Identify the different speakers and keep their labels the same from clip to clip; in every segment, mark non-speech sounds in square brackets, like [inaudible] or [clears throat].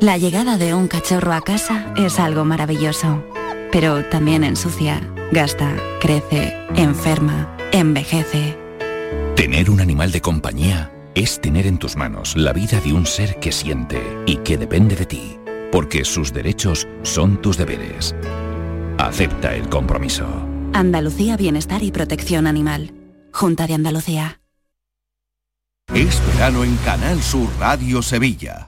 Speaker 1: La llegada de un cachorro a casa es algo maravilloso, pero también ensucia, gasta, crece, enferma, envejece.
Speaker 2: Tener un animal de compañía es tener en tus manos la vida de un ser que siente y que depende de ti, porque sus derechos son tus deberes. Acepta el compromiso.
Speaker 1: Andalucía Bienestar y Protección Animal. Junta de Andalucía.
Speaker 3: Es verano en Canal Sur Radio Sevilla.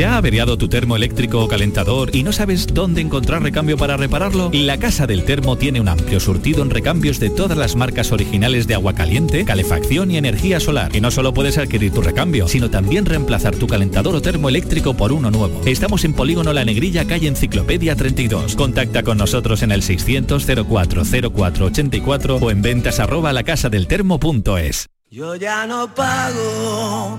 Speaker 4: ¿Se ha averiado tu termo eléctrico o calentador y no sabes dónde encontrar recambio para repararlo? La Casa del Termo tiene un amplio surtido en recambios de todas las marcas originales de agua caliente, calefacción y energía solar. Y no solo puedes adquirir tu recambio, sino también reemplazar tu calentador o termo eléctrico por uno nuevo. Estamos en Polígono La Negrilla, calle Enciclopedia 32. Contacta con nosotros en el 600 04 04 84 o en ventas arroba lacasadeltermo.es.
Speaker 5: Yo ya no pago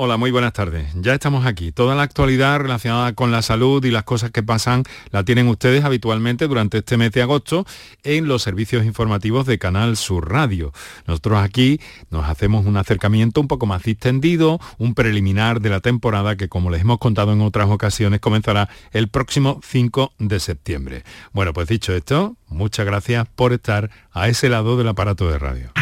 Speaker 6: Hola, muy buenas tardes. Ya estamos aquí. Toda la actualidad relacionada con la salud y las cosas que pasan la tienen ustedes habitualmente durante este mes de agosto en los servicios informativos de Canal Sur Radio. Nosotros aquí nos hacemos un acercamiento un poco más distendido, un preliminar de la temporada que, como les hemos contado en otras ocasiones, comenzará el próximo 5 de septiembre. Bueno, pues dicho esto, muchas gracias por estar a ese lado del aparato de radio.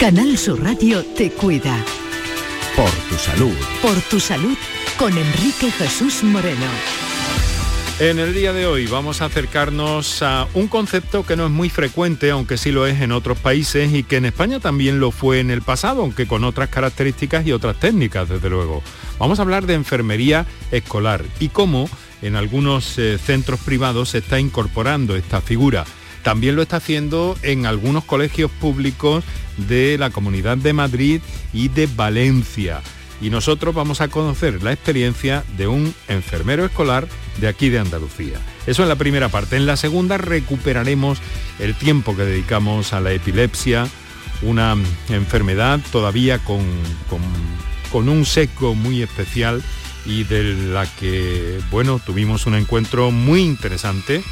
Speaker 7: Canal Sur Radio te cuida.
Speaker 3: Por tu salud.
Speaker 7: Por tu salud con Enrique Jesús Moreno.
Speaker 6: En el día de hoy vamos a acercarnos a un concepto que no es muy frecuente, aunque sí lo es en otros países y que en España también lo fue en el pasado, aunque con otras características y otras técnicas, desde luego. Vamos a hablar de enfermería escolar y cómo en algunos eh, centros privados se está incorporando esta figura. También lo está haciendo en algunos colegios públicos de la Comunidad de Madrid y de Valencia. Y nosotros vamos a conocer la experiencia de un enfermero escolar de aquí de Andalucía. Eso en la primera parte. En la segunda recuperaremos el tiempo que dedicamos a la epilepsia, una enfermedad todavía con, con, con un seco muy especial y de la que, bueno, tuvimos un encuentro muy interesante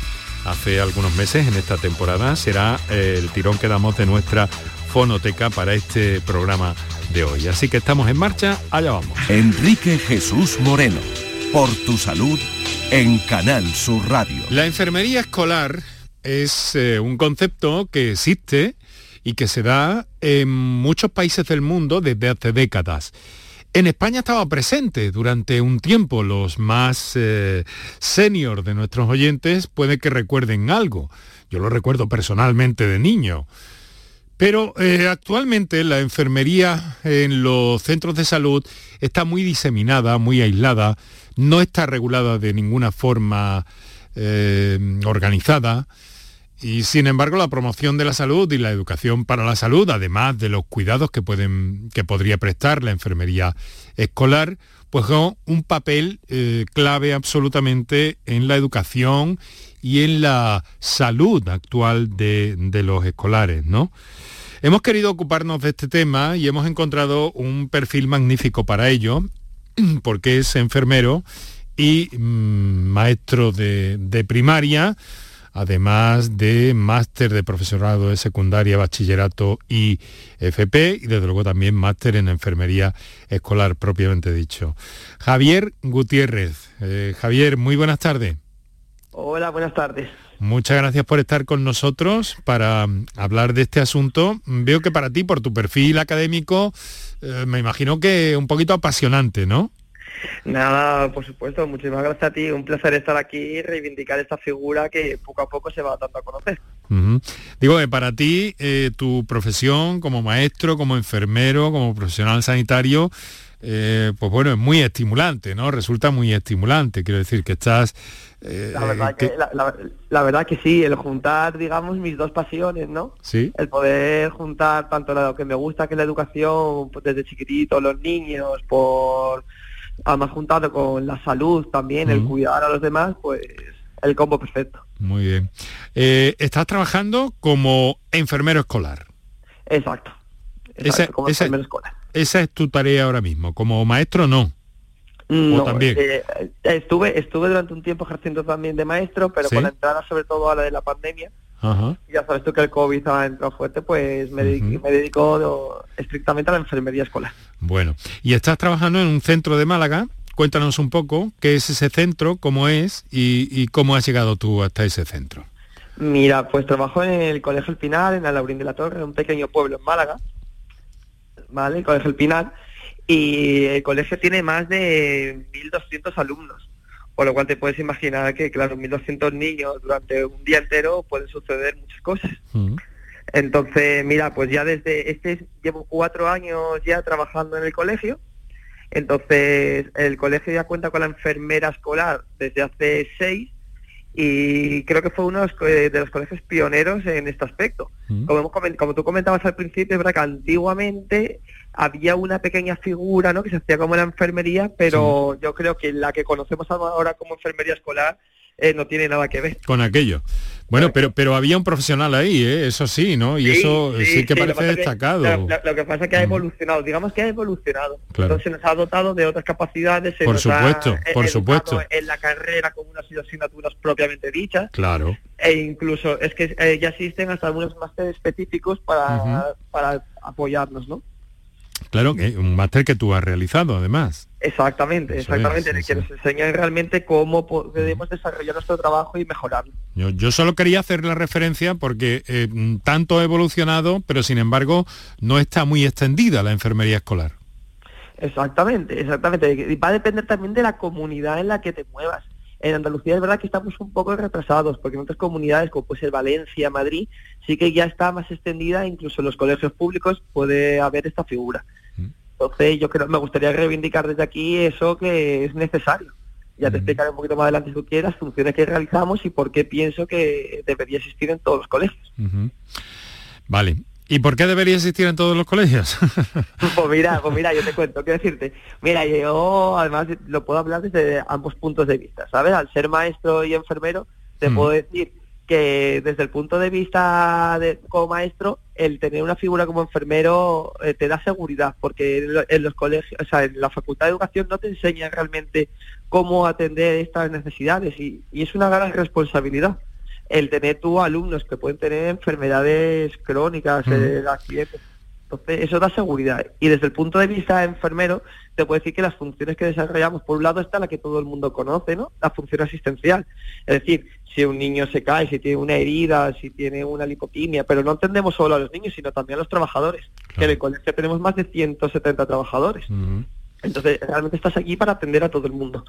Speaker 6: hace algunos meses en esta temporada. Será eh, el tirón que damos de nuestra fonoteca para este programa de hoy. Así que estamos en marcha, allá vamos.
Speaker 3: Enrique Jesús Moreno, Por tu salud en Canal Sur Radio.
Speaker 6: La enfermería escolar es eh, un concepto que existe y que se da en muchos países del mundo desde hace décadas. En España estaba presente durante un tiempo. Los más eh, senior de nuestros oyentes puede que recuerden algo. Yo lo recuerdo personalmente de niño. Pero eh, actualmente la enfermería en los centros de salud está muy diseminada, muy aislada, no está regulada de ninguna forma eh, organizada. Y sin embargo, la promoción de la salud y la educación para la salud, además de los cuidados que, pueden, que podría prestar la enfermería escolar, pues juega un papel eh, clave absolutamente en la educación y en la salud actual de, de los escolares, ¿no? Hemos querido ocuparnos de este tema y hemos encontrado un perfil magnífico para ello, [clears throat] porque es enfermero y mm, maestro de, de primaria, además de máster de profesorado de secundaria, bachillerato y FP, y desde luego también máster en enfermería escolar propiamente dicho. Javier Gutiérrez. Eh, Javier, muy buenas tardes.
Speaker 8: Hola, buenas tardes.
Speaker 6: Muchas gracias por estar con nosotros para hablar de este asunto. Veo que para ti, por tu perfil académico, eh, me imagino que un poquito apasionante, ¿no?
Speaker 8: Nada, por supuesto, muchísimas gracias a ti. Un placer estar aquí y reivindicar esta figura que poco a poco se va dando a conocer.
Speaker 6: Digo que para ti, eh, tu profesión como maestro, como enfermero, como profesional sanitario, eh, pues bueno, es muy estimulante, ¿no? Resulta muy estimulante. Quiero decir que estás...
Speaker 8: Eh, la, verdad que, la, verdad que sí, el juntar, digamos, mis dos pasiones, ¿no?
Speaker 6: Sí.
Speaker 8: El poder juntar tanto lo que me gusta, que es la educación, pues desde chiquitito, los niños, por además juntado con la salud también, el cuidar a los demás, pues el combo perfecto.
Speaker 6: Muy bien. Eh, estás trabajando como enfermero escolar.
Speaker 8: Exacto.
Speaker 6: esa, como enfermero escolar. Esa es tu tarea ahora mismo. Como maestro no.
Speaker 8: No, también? Eh, estuve, estuve durante un tiempo ejerciendo también de maestro, pero con la entrada sobre todo a la de la pandemia, ya sabes tú que el COVID ha entrado fuerte, pues me, dedico, estrictamente a la enfermería escolar.
Speaker 6: Bueno, y estás trabajando en un centro de Málaga. Cuéntanos un poco qué es ese centro, cómo es y, cómo has llegado tú hasta ese centro.
Speaker 8: Mira, pues trabajo en el Colegio El Pinar, en Alaurín de la Torre, un pequeño pueblo en Málaga, ¿vale? El Colegio El Pinar. Y el colegio tiene más de 1.200 alumnos. Por lo cual te puedes imaginar que, claro, 1.200 niños durante un día entero pueden suceder muchas cosas. Mm. Entonces, mira, pues ya desde este llevo cuatro años ya trabajando en el colegio. Entonces, el colegio ya cuenta con la enfermera escolar desde hace seis y creo que fue uno de los, colegios pioneros en este aspecto. Mm. Como, como tú comentabas al principio, es verdad que antiguamente había una pequeña figura ¿no? que se hacía como la enfermería, pero yo creo que la que conocemos ahora como enfermería escolar eh, no tiene nada que ver.
Speaker 6: Con aquello. Bueno, pero pero había un profesional ahí, ¿eh? eso sí, ¿no? Y eso sí, que parece destacado.
Speaker 8: lo, que pasa es que ha mm. evolucionado, digamos que ha evolucionado. Entonces nos ha dotado de otras capacidades.
Speaker 6: por supuesto, por supuesto.
Speaker 8: En la carrera con unas asignaturas propiamente dichas.
Speaker 6: Claro.
Speaker 8: E incluso es que eh, ya existen hasta algunos másteres específicos para, para apoyarnos, ¿no?
Speaker 6: Claro, que un máster que tú has realizado además.
Speaker 8: Exactamente, exactamente, que nos enseñan realmente cómo podemos desarrollar nuestro trabajo y mejorarlo.
Speaker 6: Yo, solo quería hacer la referencia porque eh, tanto ha evolucionado, pero sin embargo no está muy extendida la enfermería escolar.
Speaker 8: Exactamente, exactamente. Y va a depender también de la comunidad en la que te muevas. En Andalucía es verdad que estamos un poco retrasados, porque en otras comunidades, como puede ser Valencia, Madrid, sí que ya está más extendida, incluso en los colegios públicos puede haber esta figura. Entonces yo creo me gustaría reivindicar desde aquí eso que es necesario. Ya te explicaré un poquito más adelante si tú quieres las funciones que realizamos y por qué pienso que debería existir en todos los colegios.
Speaker 6: Vale. ¿Y por qué debería existir en todos los colegios? [laughs]
Speaker 8: pues mira, pues mira, yo te cuento, quiero decirte. Mira, yo además lo puedo hablar desde ambos puntos de vista, ¿sabes? Al ser maestro y enfermero, te puedo decir que desde el punto de vista de, como maestro, el tener una figura como enfermero eh, te da seguridad, porque en, los colegios, o sea, en la facultad de educación no te enseñan realmente cómo atender estas necesidades y, es una gran responsabilidad el tener tú alumnos que pueden tener enfermedades crónicas, eh, accidentes. Entonces, eso da seguridad. Y desde el punto de vista enfermero, te puedo decir que las funciones que desarrollamos, por un lado está la que todo el mundo conoce, ¿no? La función asistencial. Es decir, si un niño se cae, si tiene una herida, si tiene una lipopimia, pero no entendemos solo a los niños, sino también a los trabajadores. Que en el colegio tenemos más de 170 trabajadores. Entonces, realmente estás aquí para atender a todo el mundo.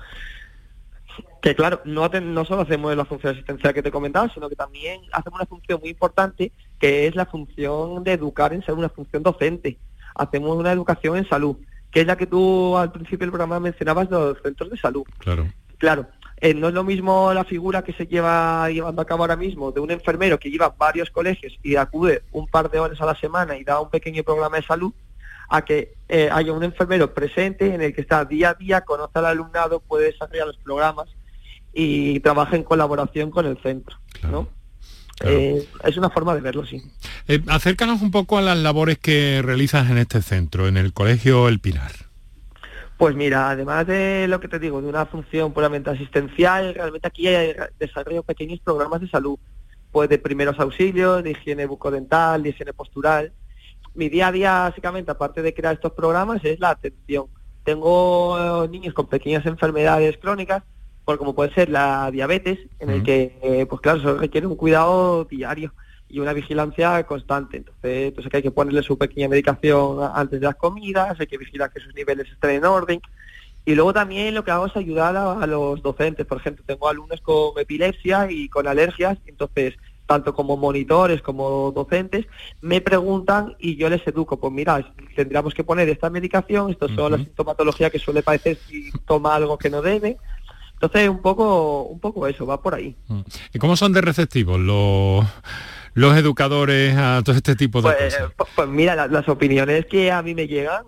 Speaker 8: Que claro, no, no solo hacemos la función asistencial que te comentaba, sino que también hacemos una función muy importante, que es la función de educar en ser una función docente. Hacemos una educación en salud, que es la que tú al principio del programa mencionabas de los centros de salud.
Speaker 6: Claro.
Speaker 8: Claro, eh, no es lo mismo la figura que se lleva llevando a cabo ahora mismo de un enfermero que lleva varios colegios y acude un par de horas a la semana y da un pequeño programa de salud, a que eh, haya un enfermero presente en el que está día a día, conoce al alumnado, puede desarrollar los programas y trabaja en colaboración con el centro. ¿no? Eh, es una forma de verlo, sí.
Speaker 6: Eh, acércanos un poco a las labores que realizas en este centro, en el Colegio El Pilar.
Speaker 8: Pues mira, además de lo que te digo, de una función puramente asistencial, realmente aquí hay desarrollo pequeños programas de salud, pues de primeros auxilios, de higiene bucodental, de higiene postural. Mi día a día, básicamente, aparte de crear estos programas, es la atención. Tengo niños con pequeñas enfermedades crónicas por como puede ser la diabetes, en el que, eh, pues claro, eso requiere un cuidado diario y una vigilancia constante. Entonces, pues hay que ponerle su pequeña medicación antes de las comidas, hay que vigilar que sus niveles estén en orden. Y luego también lo que hago es ayudar a, los docentes. Por ejemplo, tengo alumnos con epilepsia y con alergias, entonces tanto como monitores como docentes, me preguntan y yo les educo, pues mira, tendríamos que poner esta medicación, esto son la sintomatología que suele parecer si toma algo que no debe, entonces, un poco, un poco eso, va por ahí.
Speaker 6: Mm. ¿Y cómo son de receptivos los, los educadores a todo este tipo de
Speaker 8: pues,
Speaker 6: cosas?
Speaker 8: Pues, mira, las opiniones que a mí me llegan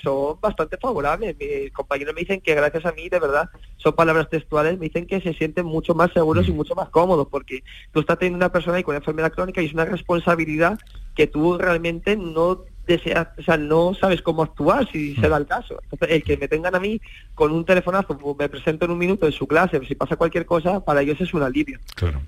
Speaker 8: son bastante favorables. Mis compañeros me dicen que gracias a mí, de verdad, son palabras textuales, me dicen que se sienten mucho más seguros y mm. mucho más cómodos, porque tú estás teniendo una persona ahí con una enfermedad crónica y es una responsabilidad que tú realmente no o sea, no sabes cómo actuar si se da el caso. el que me tengan a mí con un telefonazo, pues, me presento en un minuto en su clase, si pasa cualquier cosa, para ellos es un alivio.
Speaker 6: Claro.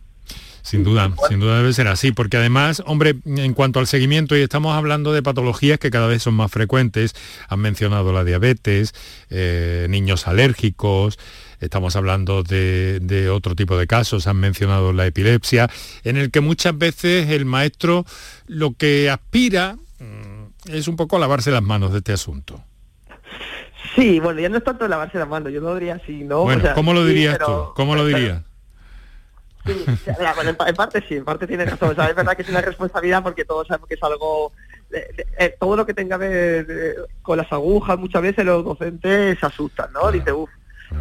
Speaker 6: Sin duda, sin duda debe ser así, porque además, hombre, en cuanto al seguimiento, y estamos hablando de patologías que cada vez son más frecuentes, han mencionado la diabetes, eh, niños alérgicos, estamos hablando de, de, otro tipo de casos, han mencionado la epilepsia, en el que muchas veces el maestro lo que aspira es un poco lavarse las manos de este asunto.
Speaker 8: Sí, bueno, ya no es tanto lavarse las manos, yo lo diría así, ¿no?
Speaker 6: Bueno, ¿cómo lo dirías tú? ¿Cómo lo dirías?
Speaker 8: Sí, en, parte sí, en parte tiene razón. O sea, es verdad que es una responsabilidad porque todos sabemos que es algo... Eh, todo lo que tenga que ver con las agujas, muchas veces los docentes se asustan, ¿no? Dice, uff,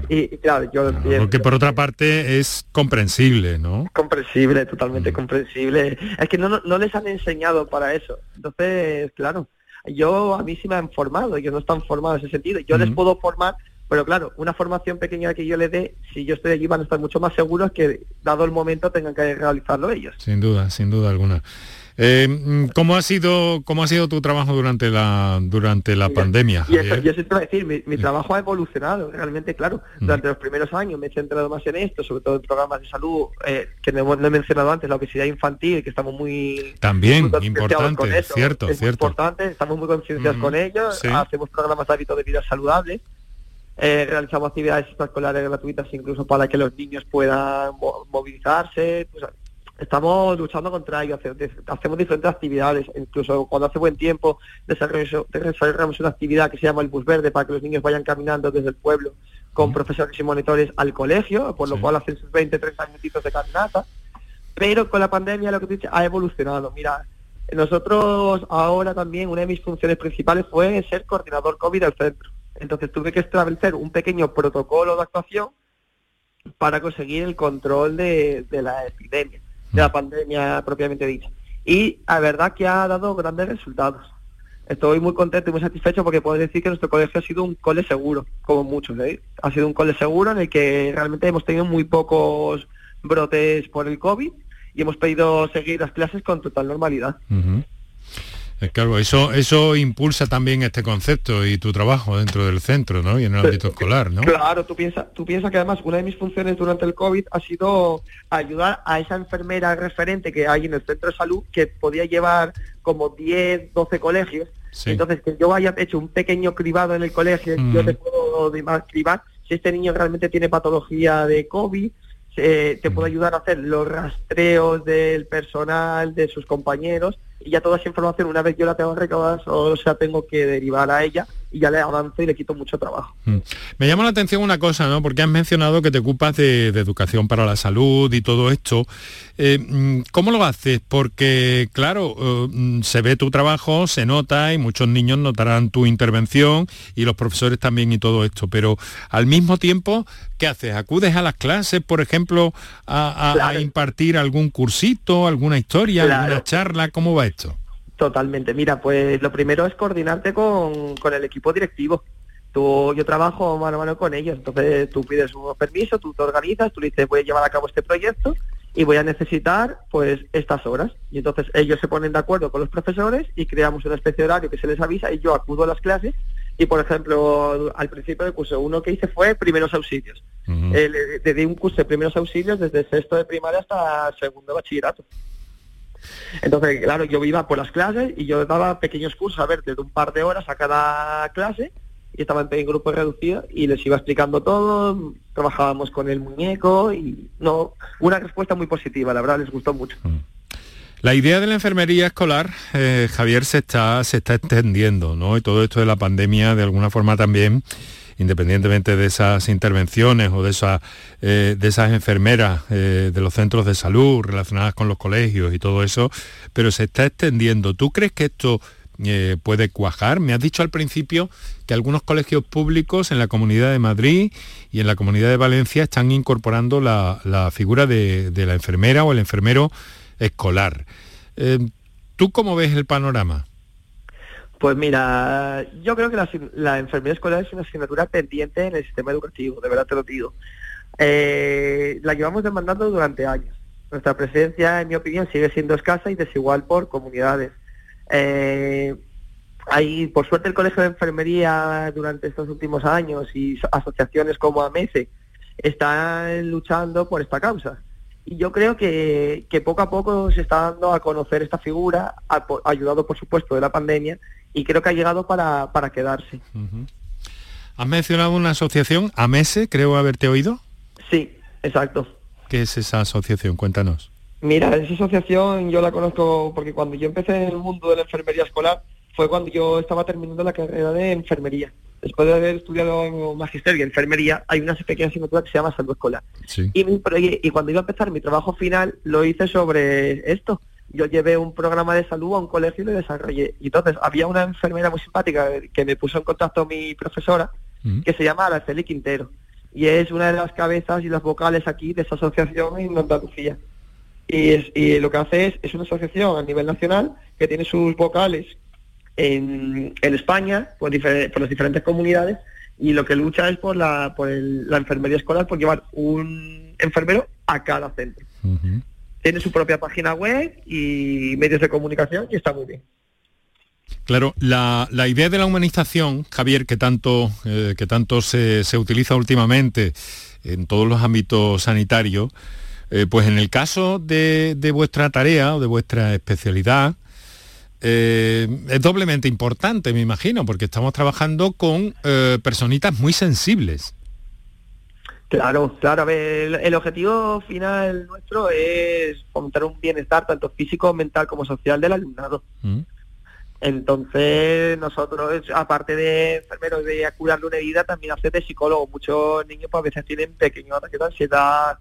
Speaker 8: y, claro, yo
Speaker 6: Porque por otra parte es comprensible, ¿no?
Speaker 8: Comprensible, totalmente comprensible. Es que no, no, les han enseñado para eso. Entonces, claro, yo a mí sí me han formado, ellos no están formados en ese sentido. Yo les puedo formar, pero claro, una formación pequeña que yo les dé, si yo estoy allí van a estar mucho más seguros que dado el momento tengan que realizarlo ellos.
Speaker 6: Sin duda, sin duda alguna. Eh, mm, ¿cómo, ha sido, ¿Cómo ha sido tu trabajo durante la, durante la pandemia?
Speaker 8: Y yo te a decir, mi, trabajo ha evolucionado, realmente, claro. Mm. Durante los primeros años me he centrado más en esto, sobre todo en programas de salud, eh, que no, he mencionado antes, la obesidad infantil, que estamos muy...
Speaker 6: También, importante, cierto,
Speaker 8: es
Speaker 6: cierto.
Speaker 8: importante, estamos muy concienciados con ello, hacemos programas de hábitos de vida saludables, eh, realizamos actividades extraescolares gratuitas incluso para que los niños puedan movilizarse, pues, estamos luchando contra ello, hacemos diferentes actividades, incluso cuando hace buen tiempo desarrollamos una actividad que se llama el bus verde para que los niños vayan caminando desde el pueblo con profesores y monitores al colegio, por lo cual hacen sus 20, 30 minutitos de caminata, pero con la pandemia lo que tú dices ha evolucionado. Mira, nosotros ahora también una de mis funciones principales fue ser coordinador COVID del centro. Entonces tuve que establecer un pequeño protocolo de actuación para conseguir el control de la epidemia de la pandemia propiamente dicha. Y la verdad que ha dado grandes resultados. Estoy muy contento y muy satisfecho porque puedo decir que nuestro colegio ha sido un cole seguro, como muchos. ¿eh? Ha sido un cole seguro en el que realmente hemos tenido muy pocos brotes por el COVID y hemos podido seguir las clases con total normalidad.
Speaker 6: Claro, eso, eso impulsa también este concepto y tu trabajo dentro del centro, ¿no? Y en el ámbito escolar, ¿no?
Speaker 8: Claro, tú piensas tú piensas que además una de mis funciones durante el COVID ha sido ayudar a esa enfermera referente que hay en el centro de salud que podía llevar como 10, 12 colegios Entonces, que yo haya hecho un pequeño cribado en el colegio, yo te puedo cribar si este niño realmente tiene patología de COVID, eh, te puedo ayudar a hacer los rastreos del personal, de sus compañeros, y ya toda esa información, una vez yo la tengo recabada, o sea, tengo que derivar a ella y ya le avanzo y le quito mucho trabajo. Mm.
Speaker 6: Me llama la atención una cosa, ¿no? Porque has mencionado que te ocupas de, educación para la salud y todo esto. Eh, mm, ¿Cómo lo haces? Porque, claro, eh, mm, se ve tu trabajo, se nota y muchos niños notarán tu intervención y los profesores también y todo esto, pero al mismo tiempo, ¿qué haces? ¿Acudes a las clases, por ejemplo, a, impartir algún cursito, alguna historia, alguna charla? ¿Cómo va esto?
Speaker 8: Totalmente. Mira, pues lo primero es coordinarte con, el equipo directivo. Tú, yo trabajo mano a mano con ellos, entonces tú pides un permiso, tú te organizas, tú dices voy a llevar a cabo este proyecto y voy a necesitar pues estas horas. Y entonces ellos se ponen de acuerdo con los profesores y creamos una especie de horario que se les avisa y yo acudo a las clases y por ejemplo al principio del curso uno que hice fue primeros auxilios. Eh, le, di un curso de primeros auxilios desde sexto de primaria hasta segundo de bachillerato. Entonces, claro, yo iba por las clases y yo daba pequeños cursos, a ver, desde un par de horas a cada clase, y estaban en grupos reducidos y les iba explicando todo, trabajábamos con el muñeco y no, una respuesta muy positiva, la verdad les gustó mucho. Mm.
Speaker 6: La idea de la enfermería escolar, eh, Javier, se está, se está extendiendo, ¿no? Y todo esto de la pandemia, de alguna forma también, independientemente de esas intervenciones o de, esas, eh, enfermeras eh, de los centros de salud relacionadas con los colegios y todo eso, pero se está extendiendo. ¿Tú crees que esto eh, puede cuajar? Me has dicho al principio que algunos colegios públicos en la Comunidad de Madrid y en la Comunidad de Valencia están incorporando la, figura de, de, la enfermera o el enfermero escolar. ¿Tú cómo ves el panorama?
Speaker 8: Pues mira, yo creo que la, enfermería escolar es una asignatura pendiente en el sistema educativo, de verdad te lo digo. Eh, la llevamos demandando durante años. Nuestra presencia, en mi opinión, sigue siendo escasa y desigual por comunidades. Eh, por suerte, el Colegio de Enfermería durante estos últimos años y asociaciones como AMESE están luchando por esta causa. Y yo creo que, poco a poco se está dando a conocer esta figura, ayudado por supuesto de la pandemia, y creo que ha llegado para, quedarse.
Speaker 6: ¿Has mencionado una asociación, AMESE, creo haberte oído?
Speaker 8: Sí, exacto.
Speaker 6: ¿Qué es esa asociación? Cuéntanos.
Speaker 8: Mira, esa asociación yo la conozco porque cuando yo empecé en el mundo de la enfermería escolar fue cuando yo estaba terminando la carrera de enfermería. Después de haber estudiado magisterio y enfermería, hay una pequeña asignatura que se llama salud escolar. Y, y cuando iba a empezar mi trabajo final, lo hice sobre esto, yo llevé un programa de salud a un colegio y lo desarrollé. Y entonces había una enfermera muy simpática que me puso en contacto mi profesora, mm. que se llama Araceli Quintero. Y es una de las cabezas y las vocales aquí de esa asociación en Andalucía. Y, y lo que hace es, es una asociación a nivel nacional que tiene sus vocales en, en España, por, por las diferentes comunidades, y lo que lucha es por la, por la enfermería escolar, por llevar un enfermero a cada centro tiene su propia página web y medios de comunicación y está muy bien.
Speaker 6: Claro, la, idea de la humanización, Javier, que tanto, eh, que tanto se, utiliza últimamente en todos los ámbitos sanitarios, eh, pues en el caso de, vuestra tarea o de vuestra especialidad, eh, es doblemente importante, me imagino, porque estamos trabajando con personitas muy sensibles.
Speaker 8: Claro, claro. el, objetivo final nuestro es fomentar un bienestar tanto físico, mental como social del alumnado. Mm. Entonces, nosotros, aparte de enfermeros de curarle una herida, también hace de psicólogo. Muchos niños pues, a veces tienen pequeños ataques de ansiedad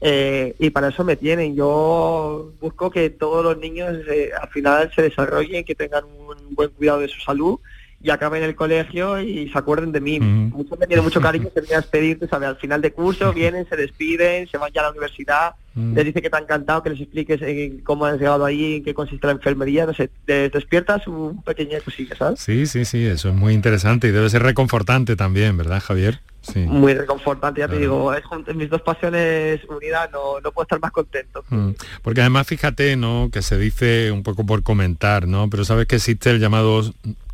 Speaker 8: eh, y para eso me tienen. Yo busco que todos los niños eh, al final se desarrollen, que tengan un buen cuidado de su salud y acaben el colegio y se acuerden de mí. Muchos me tienen mucho cariño, se vienen a despedirte, ¿sabes? Al final de curso vienen, se despiden, se van ya a la universidad, les dice que te ha encantado, que les expliques eh, cómo has llegado ahí, en qué consiste la enfermería, no sé, te despiertas un pequeño cosilla, ¿sabes?
Speaker 6: Sí, sí, sí, eso es muy interesante y debe ser reconfortante también, ¿verdad, Javier? Sí.
Speaker 8: Muy reconfortante, ya te digo, es mis dos pasiones unidas, no, no puedo estar más contento.
Speaker 6: Porque además fíjate, ¿no? Que se dice un poco por comentar, ¿no? Pero sabes que existe el llamado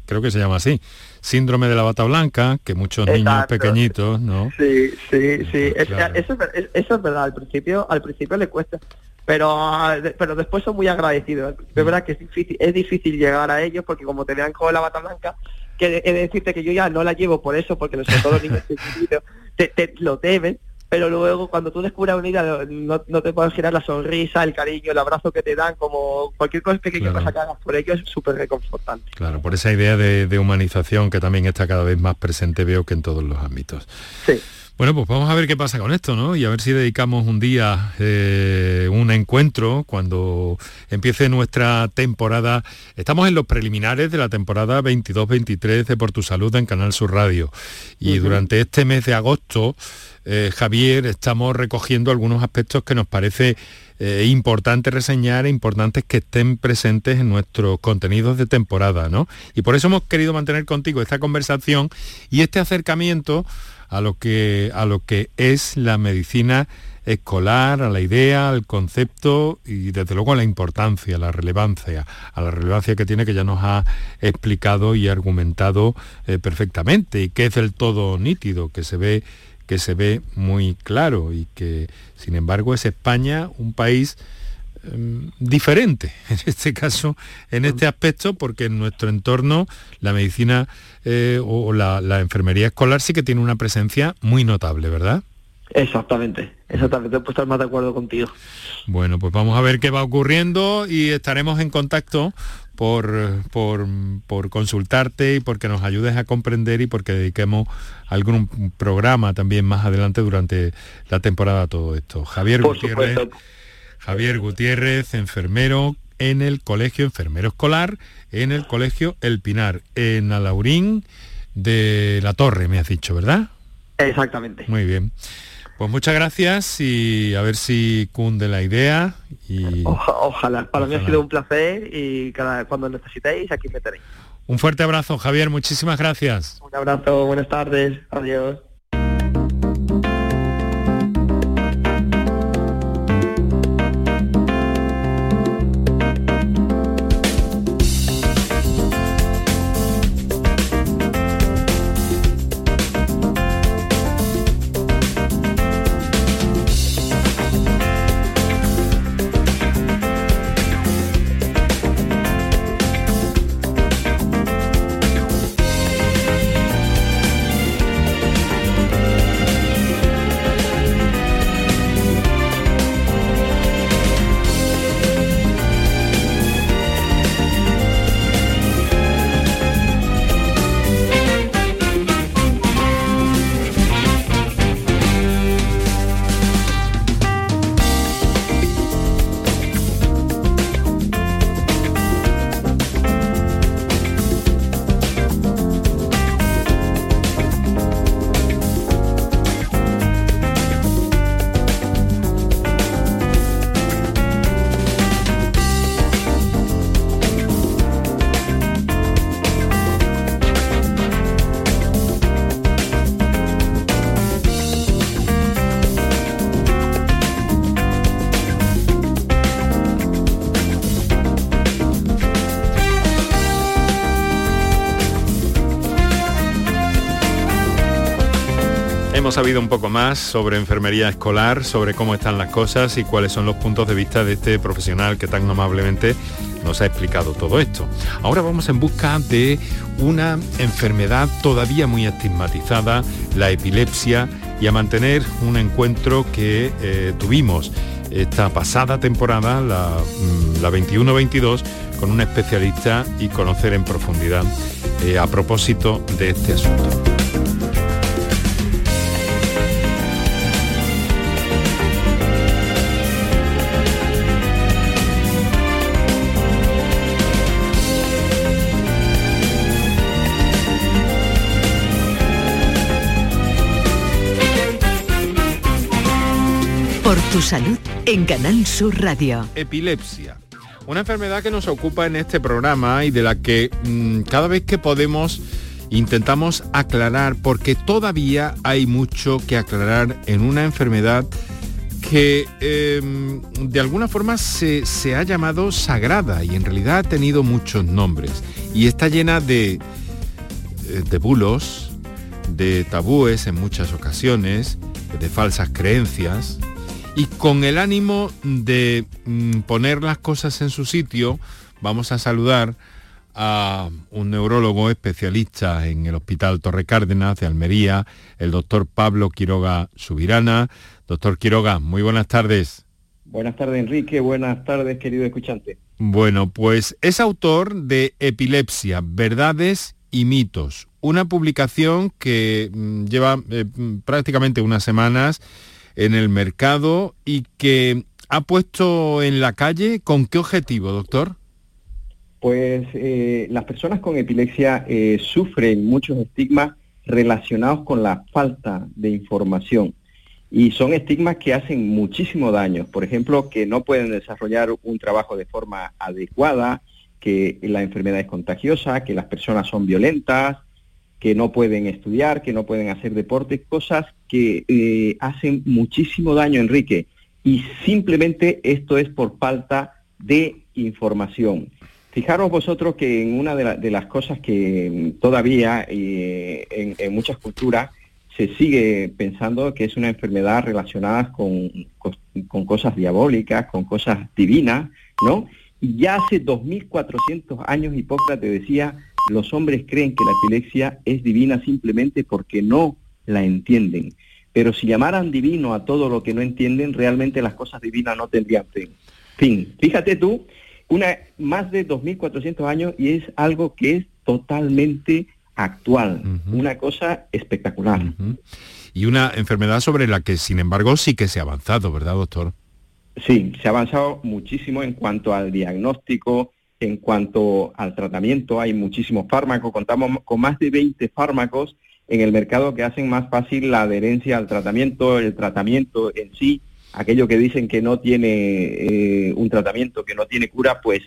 Speaker 6: creo que se llama así, síndrome de la bata blanca, que muchos niños pequeñitos, ¿no?
Speaker 8: Sí, sí, sí, eso, es, verdad, al principio, al principio le cuesta, pero pero después son muy agradecidos. De mm. verdad que es difícil, es difícil llegar a ellos porque como te vean con la bata blanca, que he de decirte que yo ya no la llevo por eso, porque todo los niños [laughs] te, te lo deben, pero luego cuando tú descubres una idea no, no, te puedes girar la sonrisa, el cariño, el abrazo que te dan, como cualquier cosa pequeña cosa que hagas por ellos es súper reconfortante.
Speaker 6: Claro, por esa idea de, humanización que también está cada vez más presente, veo que en todos los ámbitos.
Speaker 8: Sí.
Speaker 6: Bueno, pues vamos a ver qué pasa con esto, ¿no? Y a ver si dedicamos un día, eh, un encuentro, cuando empiece nuestra temporada. Estamos en los preliminares de la temporada 22-23 de Por Tu Salud en Canal Sur Radio. Y durante este mes de agosto, eh, Javier, estamos recogiendo algunos aspectos que nos parece eh, importante reseñar e importantes que estén presentes en nuestros contenidos de temporada, ¿no? Y por eso hemos querido mantener contigo esta conversación y este acercamiento a lo que, a lo que es la medicina escolar, a la idea, al concepto y desde luego a la importancia, a la relevancia, a la relevancia que tiene que ya nos ha explicado y argumentado eh, perfectamente y que es del todo nítido, que se ve que se ve muy claro y que sin embargo es España un país diferente [laughs] en este caso, en este aspecto, porque en nuestro entorno la medicina eh, o la, enfermería escolar sí que tiene una presencia muy notable, ¿verdad?
Speaker 8: Exactamente, exactamente, puedo estar más de acuerdo contigo.
Speaker 6: Bueno, pues vamos a ver qué va ocurriendo y estaremos en contacto por, por, por, consultarte y porque nos ayudes a comprender y porque dediquemos algún programa también más adelante durante la temporada a todo esto. Javier Gutiérrez, Javier Gutiérrez, enfermero en el Colegio Enfermero Escolar, en el Colegio El Pinar, en Alaurín de la Torre, me has dicho, ¿verdad?
Speaker 8: Exactamente.
Speaker 6: Muy bien. Pues muchas gracias y a ver si cunde la idea. Y...
Speaker 8: ojalá, para mí ha sido un placer y cada, cuando necesitéis aquí me tenéis.
Speaker 6: Un fuerte abrazo, Javier, muchísimas gracias.
Speaker 8: Un abrazo, buenas tardes, adiós.
Speaker 6: Sabido un poco más sobre enfermería escolar, sobre cómo están las cosas y cuáles son los puntos de vista de este profesional que tan amablemente nos ha explicado todo esto. Ahora vamos en busca de una enfermedad todavía muy estigmatizada, la epilepsia, y a mantener un encuentro que eh, tuvimos esta pasada temporada, la, mm, la 21-22, con un especialista y conocer en profundidad eh, a propósito de este asunto.
Speaker 7: Tu salud en Canal Sur Radio.
Speaker 6: Epilepsia. Una enfermedad que nos ocupa en este programa y de la que mm, cada vez que podemos intentamos aclarar porque todavía hay mucho que aclarar en una enfermedad que em, de alguna forma se, se, ha llamado sagrada y en realidad ha tenido muchos nombres y está llena de, eh, de bulos, de tabúes en muchas ocasiones, de falsas creencias Y con el ánimo de mm, poner las cosas en su sitio, vamos a saludar a un neurólogo especialista en el Hospital Torre Cárdenas de Almería, el doctor Pablo Quiroga Subirana. Doctor Quiroga, muy buenas tardes.
Speaker 9: Buenas tardes, Enrique. Buenas tardes, querido escuchante.
Speaker 6: Bueno, pues es autor de Epilepsia, Verdades y Mitos, una publicación que mm, lleva eh, mm, prácticamente unas semanas en el mercado y que ha puesto en la calle con qué objetivo, doctor?
Speaker 9: Pues eh, las personas con epilepsia eh, sufren muchos estigmas relacionados con la falta de información. Y son estigmas que hacen muchísimo daño. Por ejemplo, que no pueden desarrollar un trabajo de forma adecuada, que la enfermedad es contagiosa, que las personas son violentas, que no pueden estudiar, que no pueden hacer deporte, cosas que eh, hacen muchísimo daño, Enrique. Y simplemente esto es por falta de información. Fijaros vosotros que en una de, las cosas que todavía eh, en, muchas culturas se sigue pensando que es una enfermedad relacionada con, con, cosas diabólicas, con cosas divinas, ¿no? Y ya hace 2400 años Hipócrates decía, los hombres creen que la epilepsia es divina simplemente porque no la entienden. Pero si llamaran divino a todo lo que no entienden, realmente las cosas divinas no tendrían fin. Fin. Fíjate tú una, más de 2.400 años y es algo que es totalmente actual, una cosa espectacular.
Speaker 6: Y una enfermedad sobre la que, sin embargo, sí que se ha avanzado, ¿verdad, doctor?
Speaker 9: Sí, se ha avanzado muchísimo en cuanto al diagnóstico, en cuanto al tratamiento. Hay muchísimos fármacos, contamos con más de 20 fármacos en el mercado que hacen más fácil la adherencia al tratamiento, el tratamiento en sí aquello que dicen que no tiene eh, un tratamiento, que no tiene cura, pues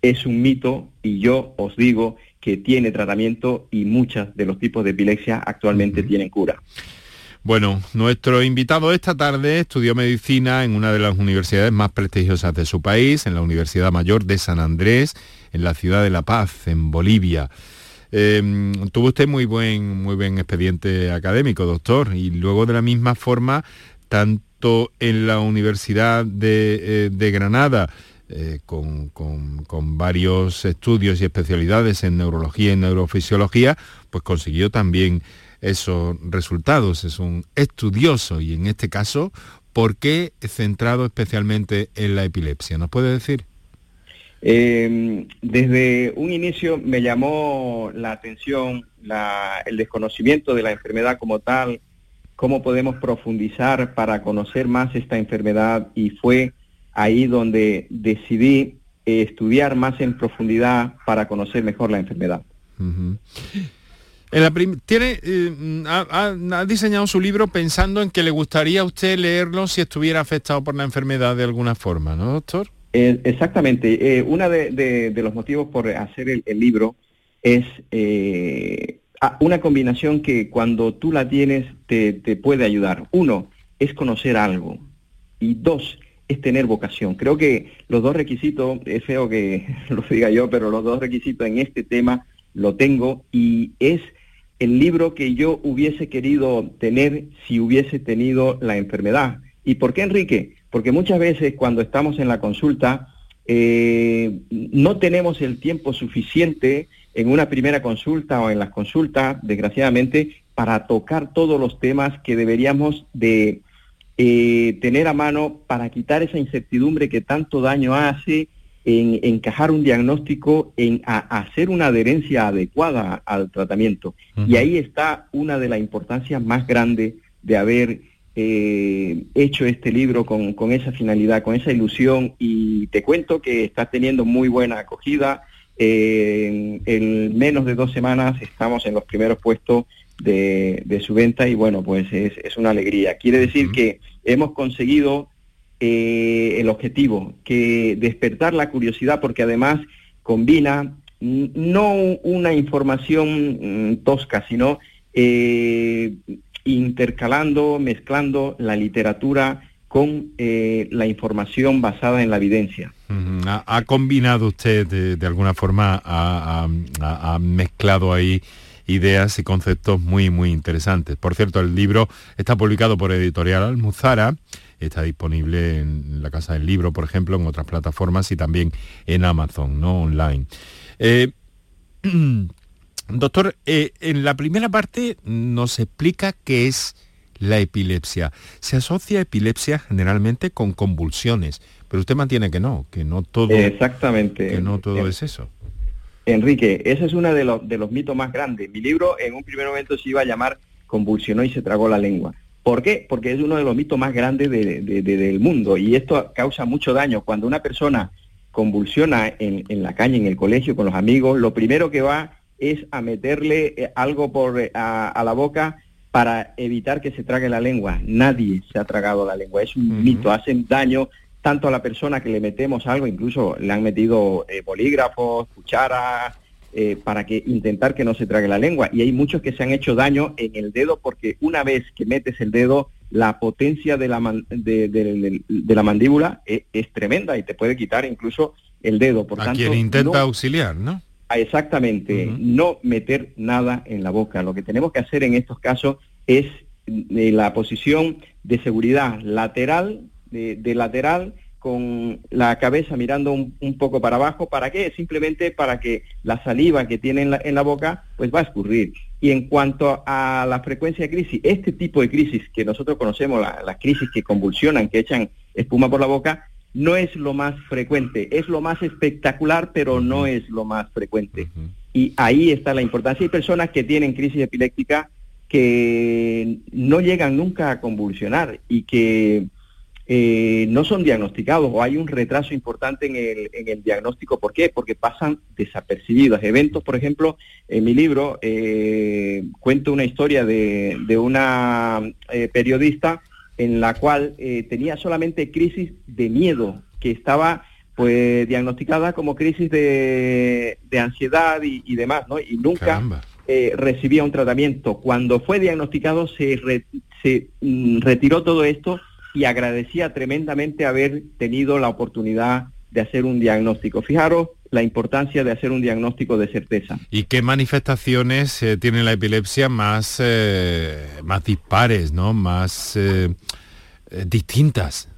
Speaker 9: es un mito y yo os digo que tiene tratamiento y muchas de los tipos de epilepsia actualmente tienen cura.
Speaker 6: Bueno, nuestro invitado esta tarde estudió medicina en una de las universidades más prestigiosas de su país, en la Universidad Mayor de San Andrés, en la ciudad de La Paz, en Bolivia. Em, tuvo usted muy buen, muy buen expediente académico, doctor, y luego de la misma forma, tanto en la Universidad de, eh, Granada, eh, con, varios estudios y especialidades en neurología y neurofisiología, pues consiguió también esos resultados. Es un estudioso y en este caso, ¿por qué centrado especialmente en la epilepsia? ¿Nos puede decir?
Speaker 9: Em, desde un inicio me llamó la atención el desconocimiento de la enfermedad como tal, cómo podemos profundizar para conocer más esta enfermedad y fue ahí donde decidí eh, estudiar más en profundidad para conocer mejor la enfermedad.
Speaker 6: Tiene, eh, ha, diseñado su libro pensando en que le gustaría a usted leerlo si estuviera afectado por la enfermedad de alguna forma, ¿no, doctor?
Speaker 9: Eh, exactamente. uno de, los motivos por hacer el, el libro es Ah, una combinación que cuando tú la tienes te, puede ayudar. Uno, es conocer algo. Y dos, es tener vocación. Creo que los dos requisitos, es feo que [laughs] lo diga yo, pero los dos requisitos en este tema lo tengo y es el libro que yo hubiese querido tener si hubiese tenido la enfermedad. ¿Y por qué, Enrique? Porque muchas veces cuando estamos en la consulta eh, no tenemos el tiempo suficiente en una primera consulta o en las consultas, desgraciadamente, para tocar todos los temas que deberíamos de eh, tener a mano para quitar esa incertidumbre que tanto daño hace en encajar un diagnóstico, en hacer una adherencia adecuada al tratamiento. Y ahí está una de las importancias más grandes de haber eh, hecho este libro con, con, esa finalidad, con esa ilusión y te cuento que está teniendo muy buena acogida, en, menos de dos semanas estamos en los primeros puestos de, su venta y bueno, pues es, una alegría. Quiere decir que hemos conseguido eh, el objetivo, que despertar la curiosidad porque además combina no una información mm, tosca, sino eh, intercalando, mezclando la literatura con eh, la información basada en la evidencia.
Speaker 6: ha, combinado usted de, alguna forma, ha, mezclado ahí ideas y conceptos muy, muy interesantes. Por cierto, el libro está publicado por Editorial Almuzara, está disponible en la Casa del Libro, por ejemplo, en otras plataformas y también en Amazon, ¿no? Online. Eh, [clears throat] doctor, eh, en la primera parte nos explica qué es la epilepsia. Se asocia epilepsia generalmente con convulsiones, pero usted mantiene que no, que no todo,
Speaker 9: Exactamente.
Speaker 6: Que no todo es eso.
Speaker 9: Enrique, ese es uno de los, de los mitos más grandes. Mi libro en un primer momento se iba a llamar Convulsionó y se tragó la lengua. ¿Por qué? Porque es uno de los mitos más grandes del mundo y esto causa mucho daño. Cuando una persona convulsiona en, la calle, en el colegio, con los amigos, lo primero que va es a meterle eh, algo por, eh, a, la boca para evitar que se trague la lengua. Nadie se ha tragado la lengua, es un mito, hacen daño tanto a la persona que le metemos algo, incluso le han metido eh, bolígrafos, cucharas, eh, para que intentar que no se trague la lengua. Y hay muchos que se han hecho daño en el dedo porque una vez que metes el dedo, la potencia de la, de, la mandíbula es, tremenda y te puede quitar incluso el dedo. Por
Speaker 6: a
Speaker 9: tanto,
Speaker 6: quien intenta auxiliar, ¿no?
Speaker 9: Ah, exactamente, no meter nada en la boca. Lo que tenemos que hacer en estos casos es eh, la posición de seguridad lateral, de lateral, con la cabeza mirando un, poco para abajo. ¿Para qué? Simplemente para que la saliva que tiene en la, boca pues va a escurrir. Y en cuanto a la frecuencia de crisis, este tipo de crisis que nosotros conocemos, las crisis que convulsionan, que echan espuma por la boca, no es lo más frecuente, es lo más espectacular, pero no es lo más frecuente. Y ahí está la importancia. Hay personas que tienen crisis epiléptica que no llegan nunca a convulsionar y que eh, no son diagnosticados o hay un retraso importante en el, en el, diagnóstico. ¿Por qué? Porque pasan desapercibidos. Eventos, por ejemplo, en mi libro eh, cuento una historia de, de una eh, periodista en la cual tenía solamente crisis de miedo, que estaba pues diagnosticada como crisis de, de ansiedad y, demás, ¿no? Y nunca recibía un tratamiento. Cuando fue diagnosticado se, se mm, retiró todo esto y agradecía tremendamente haber tenido la oportunidad de hacer un diagnóstico. Fijaros la importancia de hacer un diagnóstico de certeza.
Speaker 6: ¿Y qué manifestaciones eh, tiene la epilepsia más, eh, más dispares, ¿no? más eh, distintas?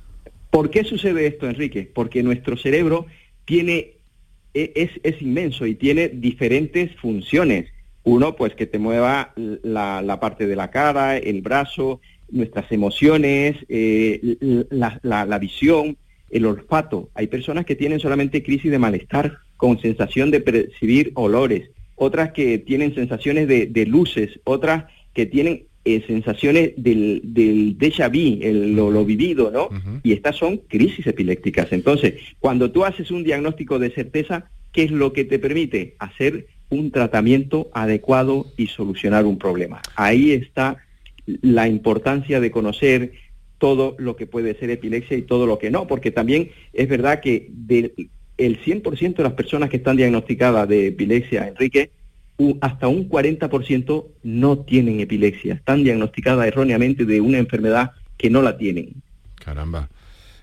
Speaker 9: ¿Por qué sucede esto, Enrique? Porque nuestro cerebro tiene, e, es, es inmenso y tiene diferentes funciones. Uno, pues que te mueva la, la parte de la cara, el brazo, nuestras emociones, eh, la, visión, el olfato. Hay personas que tienen solamente crisis de malestar con sensación de percibir olores, otras que tienen sensaciones de, luces, otras que tienen eh, sensaciones del, del déjà vu, el, lo, vivido, ¿no? Y estas son crisis epilépticas. Entonces, cuando tú haces un diagnóstico de certeza, ¿qué es lo que te permite? Hacer un tratamiento adecuado y solucionar un problema. Ahí está la importancia de conocer todo lo que puede ser epilepsia y todo lo que no, porque también es verdad que del el 100% de las personas que están diagnosticadas de epilepsia, Enrique, hasta un 40% no tienen epilepsia, están diagnosticadas erróneamente de una enfermedad que no la tienen.
Speaker 6: Caramba,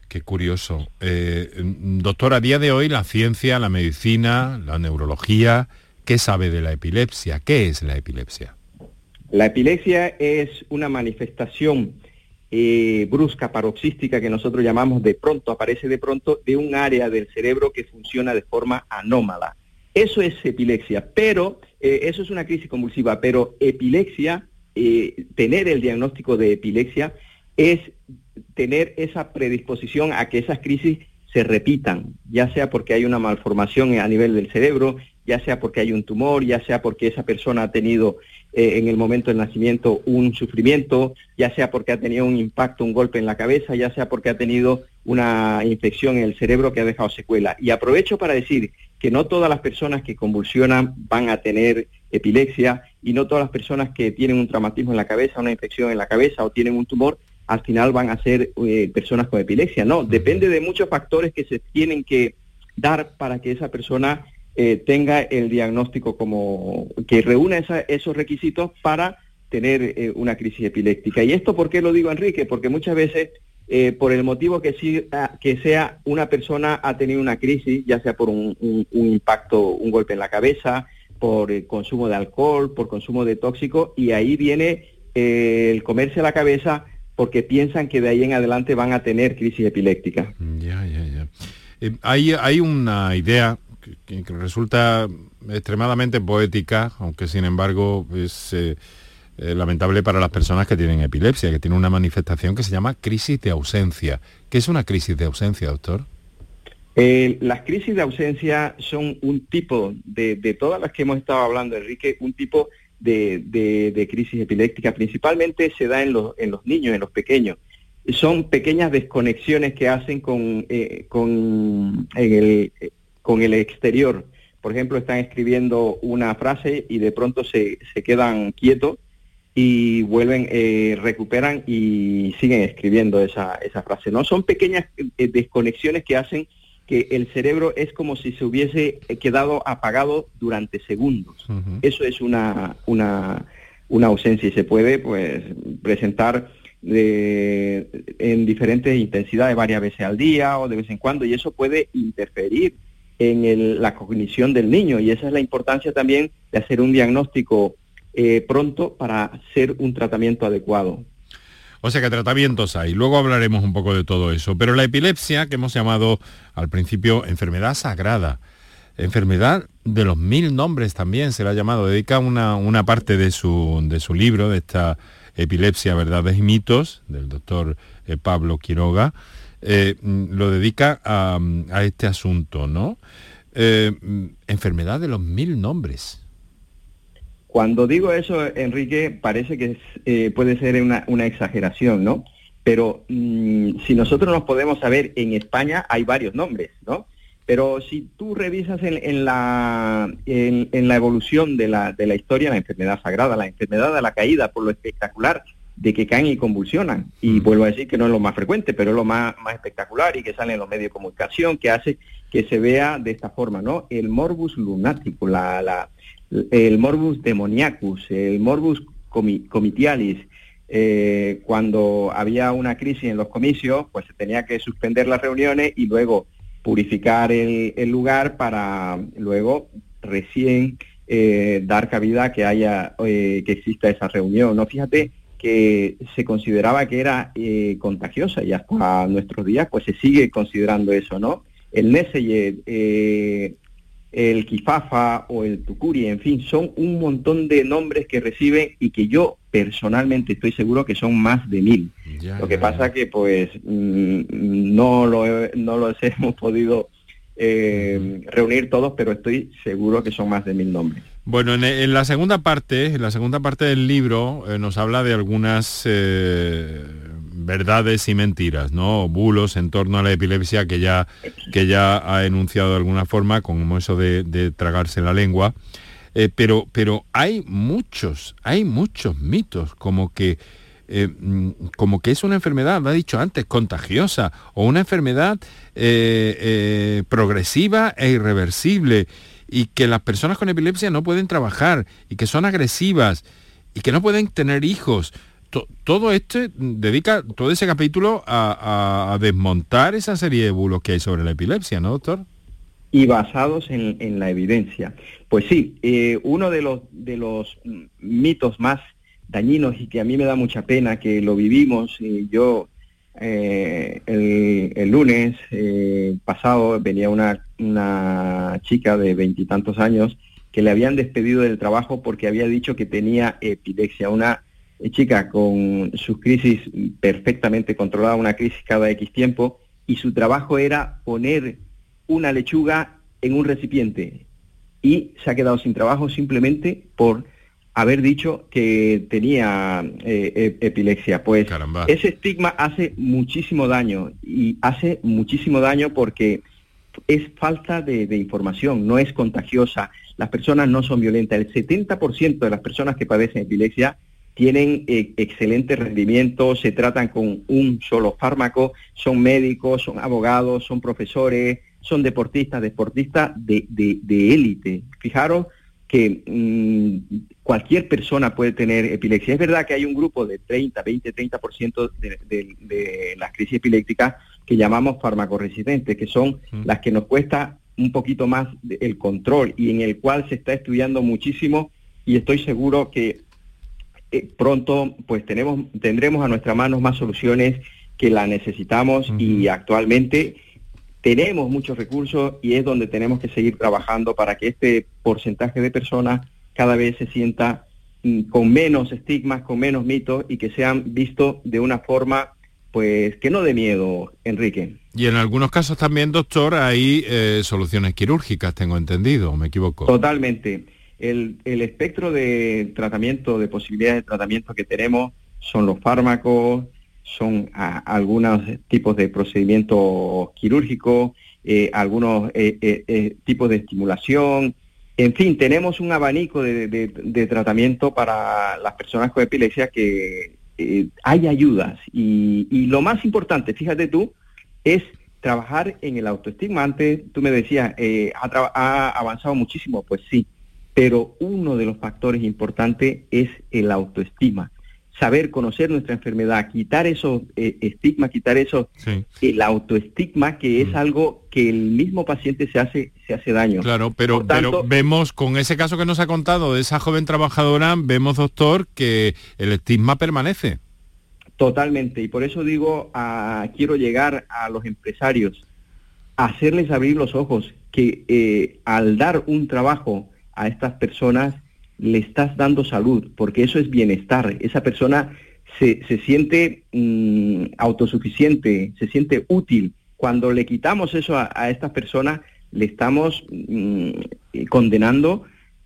Speaker 6: qué curioso. Eh, doctor, a día de hoy la ciencia, la medicina, la neurología, ¿qué sabe de la epilepsia? ¿Qué es la epilepsia?
Speaker 9: La epilepsia es una manifestación eh, brusca, paroxística, que nosotros llamamos de pronto, aparece de pronto, de un área del cerebro que funciona de forma anómala. Eso es epilepsia, pero eh, eso es una crisis convulsiva, pero epilepsia, eh, tener el diagnóstico de epilepsia es tener esa predisposición a que esas crisis se repitan, ya sea porque hay una malformación a nivel del cerebro, ya sea porque hay un tumor, ya sea porque esa persona ha tenido eh, en el momento del nacimiento un sufrimiento, ya sea porque ha tenido un impacto, un golpe en la cabeza, ya sea porque ha tenido una infección en el cerebro que ha dejado secuela. Y aprovecho para decir que no todas las personas que convulsionan van a tener epilepsia y no todas las personas que tienen un traumatismo en la cabeza, una infección en la cabeza o tienen un tumor, al final van a ser eh, personas con epilepsia. No, depende de muchos factores que se tienen que dar para que esa persona eh, tenga el diagnóstico como que reúna esos requisitos para tener eh, una crisis epiléptica. ¿Y esto por qué lo digo, Enrique? Porque muchas veces, eh, por el motivo que, sí, ah, que sea una persona ha tenido una crisis, ya sea por un, impacto, un golpe en la cabeza, por el consumo de alcohol, por consumo de tóxico, y ahí viene el comerse la cabeza porque piensan que de ahí en adelante van a tener crisis epiléptica.
Speaker 6: Ya, ya, ya. Eh, hay, hay una idea que, resulta extremadamente poética, aunque sin embargo es eh, eh, lamentable para las personas que tienen epilepsia, que tienen una manifestación que se llama crisis de ausencia. ¿Qué es una crisis de ausencia, doctor?
Speaker 9: las crisis de ausencia son un tipo de, de, todas las que hemos estado hablando, Enrique, un tipo de, crisis epiléptica. Principalmente se da en los, en los niños, en los pequeños son pequeñas desconexiones que hacen con, eh, con, el, con el exterior. Por ejemplo, están escribiendo una frase y de pronto se, se quedan quietos y vuelven, eh, recuperan y siguen escribiendo esa, esa frase. ¿no? Son pequeñas eh, desconexiones que hacen que el cerebro es como si se hubiese quedado apagado durante segundos. Eso es una, una, una ausencia y se puede pues presentar de, en diferentes intensidades varias veces al día o de vez en cuando y eso puede interferir en la cognición del niño y esa es la importancia también de hacer un diagnóstico eh, pronto para hacer un tratamiento adecuado.
Speaker 6: O sea que tratamientos hay. Luego hablaremos un poco de todo eso. Pero la epilepsia, que hemos llamado al principio enfermedad sagrada, enfermedad de los mil nombres también se la ha llamado, dedica una, una parte de su, de su libro, de esta epilepsia, verdades y mitos, del doctor eh, Pablo Quiroga, eh, mm, lo dedica a, este asunto, ¿no? Eh, mm, enfermedad de los mil nombres.
Speaker 9: Cuando digo eso, Enrique, parece que puede ser una, exageración, ¿no? Pero mm, si nosotros nos podemos saber, en España hay varios nombres, ¿no? Pero si tú revisas en, la, en, la evolución de la, de la historia, la enfermedad sagrada, la enfermedad de la caída por lo espectacular de que caen y convulsionan, y vuelvo a decir que no es lo más frecuente, pero es lo más, más espectacular y que sale en los medios de comunicación, que hace que se vea de esta forma, ¿no? El morbus lunático, la, la, el morbus demoniacus, el morbus comitialis, eh, cuando había una crisis en los comicios, pues se tenía que suspender las reuniones y luego purificar el, lugar para luego recién eh, dar cabida a que haya, eh, que exista esa reunión. ¿no? Fíjate que se consideraba que era eh, contagiosa y hasta nuestros días pues se sigue considerando eso, ¿no? El Neseye, el Kifafa o el Tucuri, en fin, son un montón de nombres que reciben y que yo personalmente estoy seguro que son más de mil. lo que pasa que pues mm, no, lo, no los [laughs] hemos podido eh, reunir todos, pero estoy seguro que son más de mil nombres.
Speaker 6: Bueno, en, la segunda parte, en la segunda parte del libro eh, nos habla de algunas eh, verdades y mentiras, ¿no? Bulos en torno a la epilepsia que ya, que ya ha enunciado de alguna forma, como eso de, tragarse la lengua. Pero, pero hay muchos, hay muchos mitos, como que, eh, mm, como que es una enfermedad, lo ha dicho antes, contagiosa, o una enfermedad eh, progresiva e irreversible, y que las personas con epilepsia no pueden trabajar, y que son agresivas, y que no pueden tener hijos todo este dedica todo ese capítulo a, desmontar esa serie de bulos que hay sobre la epilepsia, ¿no, doctor?
Speaker 9: Y basados en, la evidencia. Pues sí, eh, uno de los, de los mitos más dañinos y que a mí me da mucha pena que lo vivimos, y yo eh, el, lunes eh, pasado venía una, una chica de veintitantos años que le habían despedido del trabajo porque había dicho que tenía epilepsia, una chica con sus crisis perfectamente controlada, una crisis cada X tiempo, y su trabajo era poner una lechuga en un recipiente. Y se ha quedado sin trabajo simplemente por haber dicho que tenía eh, e-, epilepsia. Pues ese estigma hace muchísimo daño y hace muchísimo daño porque es falta de, de, información, no es contagiosa, las personas no son violentas. El 70% de las personas que padecen epilepsia tienen eh, excelente rendimiento, se tratan con un solo fármaco, son médicos, son abogados, son profesores, son deportistas, deportistas de, de, élite. Fijaros que mm, cualquier persona puede tener epilepsia. Es verdad que hay un grupo de 30, 20, 30% de, de, de las crisis epilépticas que llamamos farmacoresistentes, que son mm. las que nos cuesta un poquito más el control y en el cual se está estudiando muchísimo y estoy seguro que eh, pronto pues tenemos, tendremos a nuestras manos más soluciones que la necesitamos y actualmente tenemos muchos recursos y es donde tenemos que seguir trabajando para que este porcentaje de personas cada vez se sienta mm, con menos estigmas, con menos mitos y que sean vistos de una forma pues que no de miedo, Enrique.
Speaker 6: Y en algunos casos también, doctor, hay eh, soluciones quirúrgicas, tengo entendido, me equivoco?
Speaker 9: Totalmente. El, el, espectro de tratamiento, de posibilidades de tratamiento que tenemos son los fármacos, son algunos tipos de procedimientos quirúrgicos, eh, algunos eh, tipos de estimulación. En fin, tenemos un abanico de, de tratamiento para las personas con epilepsia que eh, hay ayudas y, lo más importante, fíjate tú, es trabajar en el autoestigma. Antes tú me decías, eh, ha, avanzado muchísimo, pues sí, pero uno de los factores importantes es el autoestima saber conocer nuestra enfermedad, quitar esos eh, estigmas, quitar eso, el autoestigma, que es mm. algo que el mismo paciente se hace, se hace daño.
Speaker 6: Claro, pero, pero vemos con ese caso que nos ha contado de esa joven trabajadora, vemos, doctor, que el estigma permanece.
Speaker 9: Totalmente, y por eso digo, quiero llegar a los empresarios, hacerles abrir los ojos, que eh, al dar un trabajo a estas personas, le estás dando salud, porque eso es bienestar. Esa persona se, se siente mm, autosuficiente, se siente útil. Cuando le quitamos eso a, estas personas, le estamos mm, condenando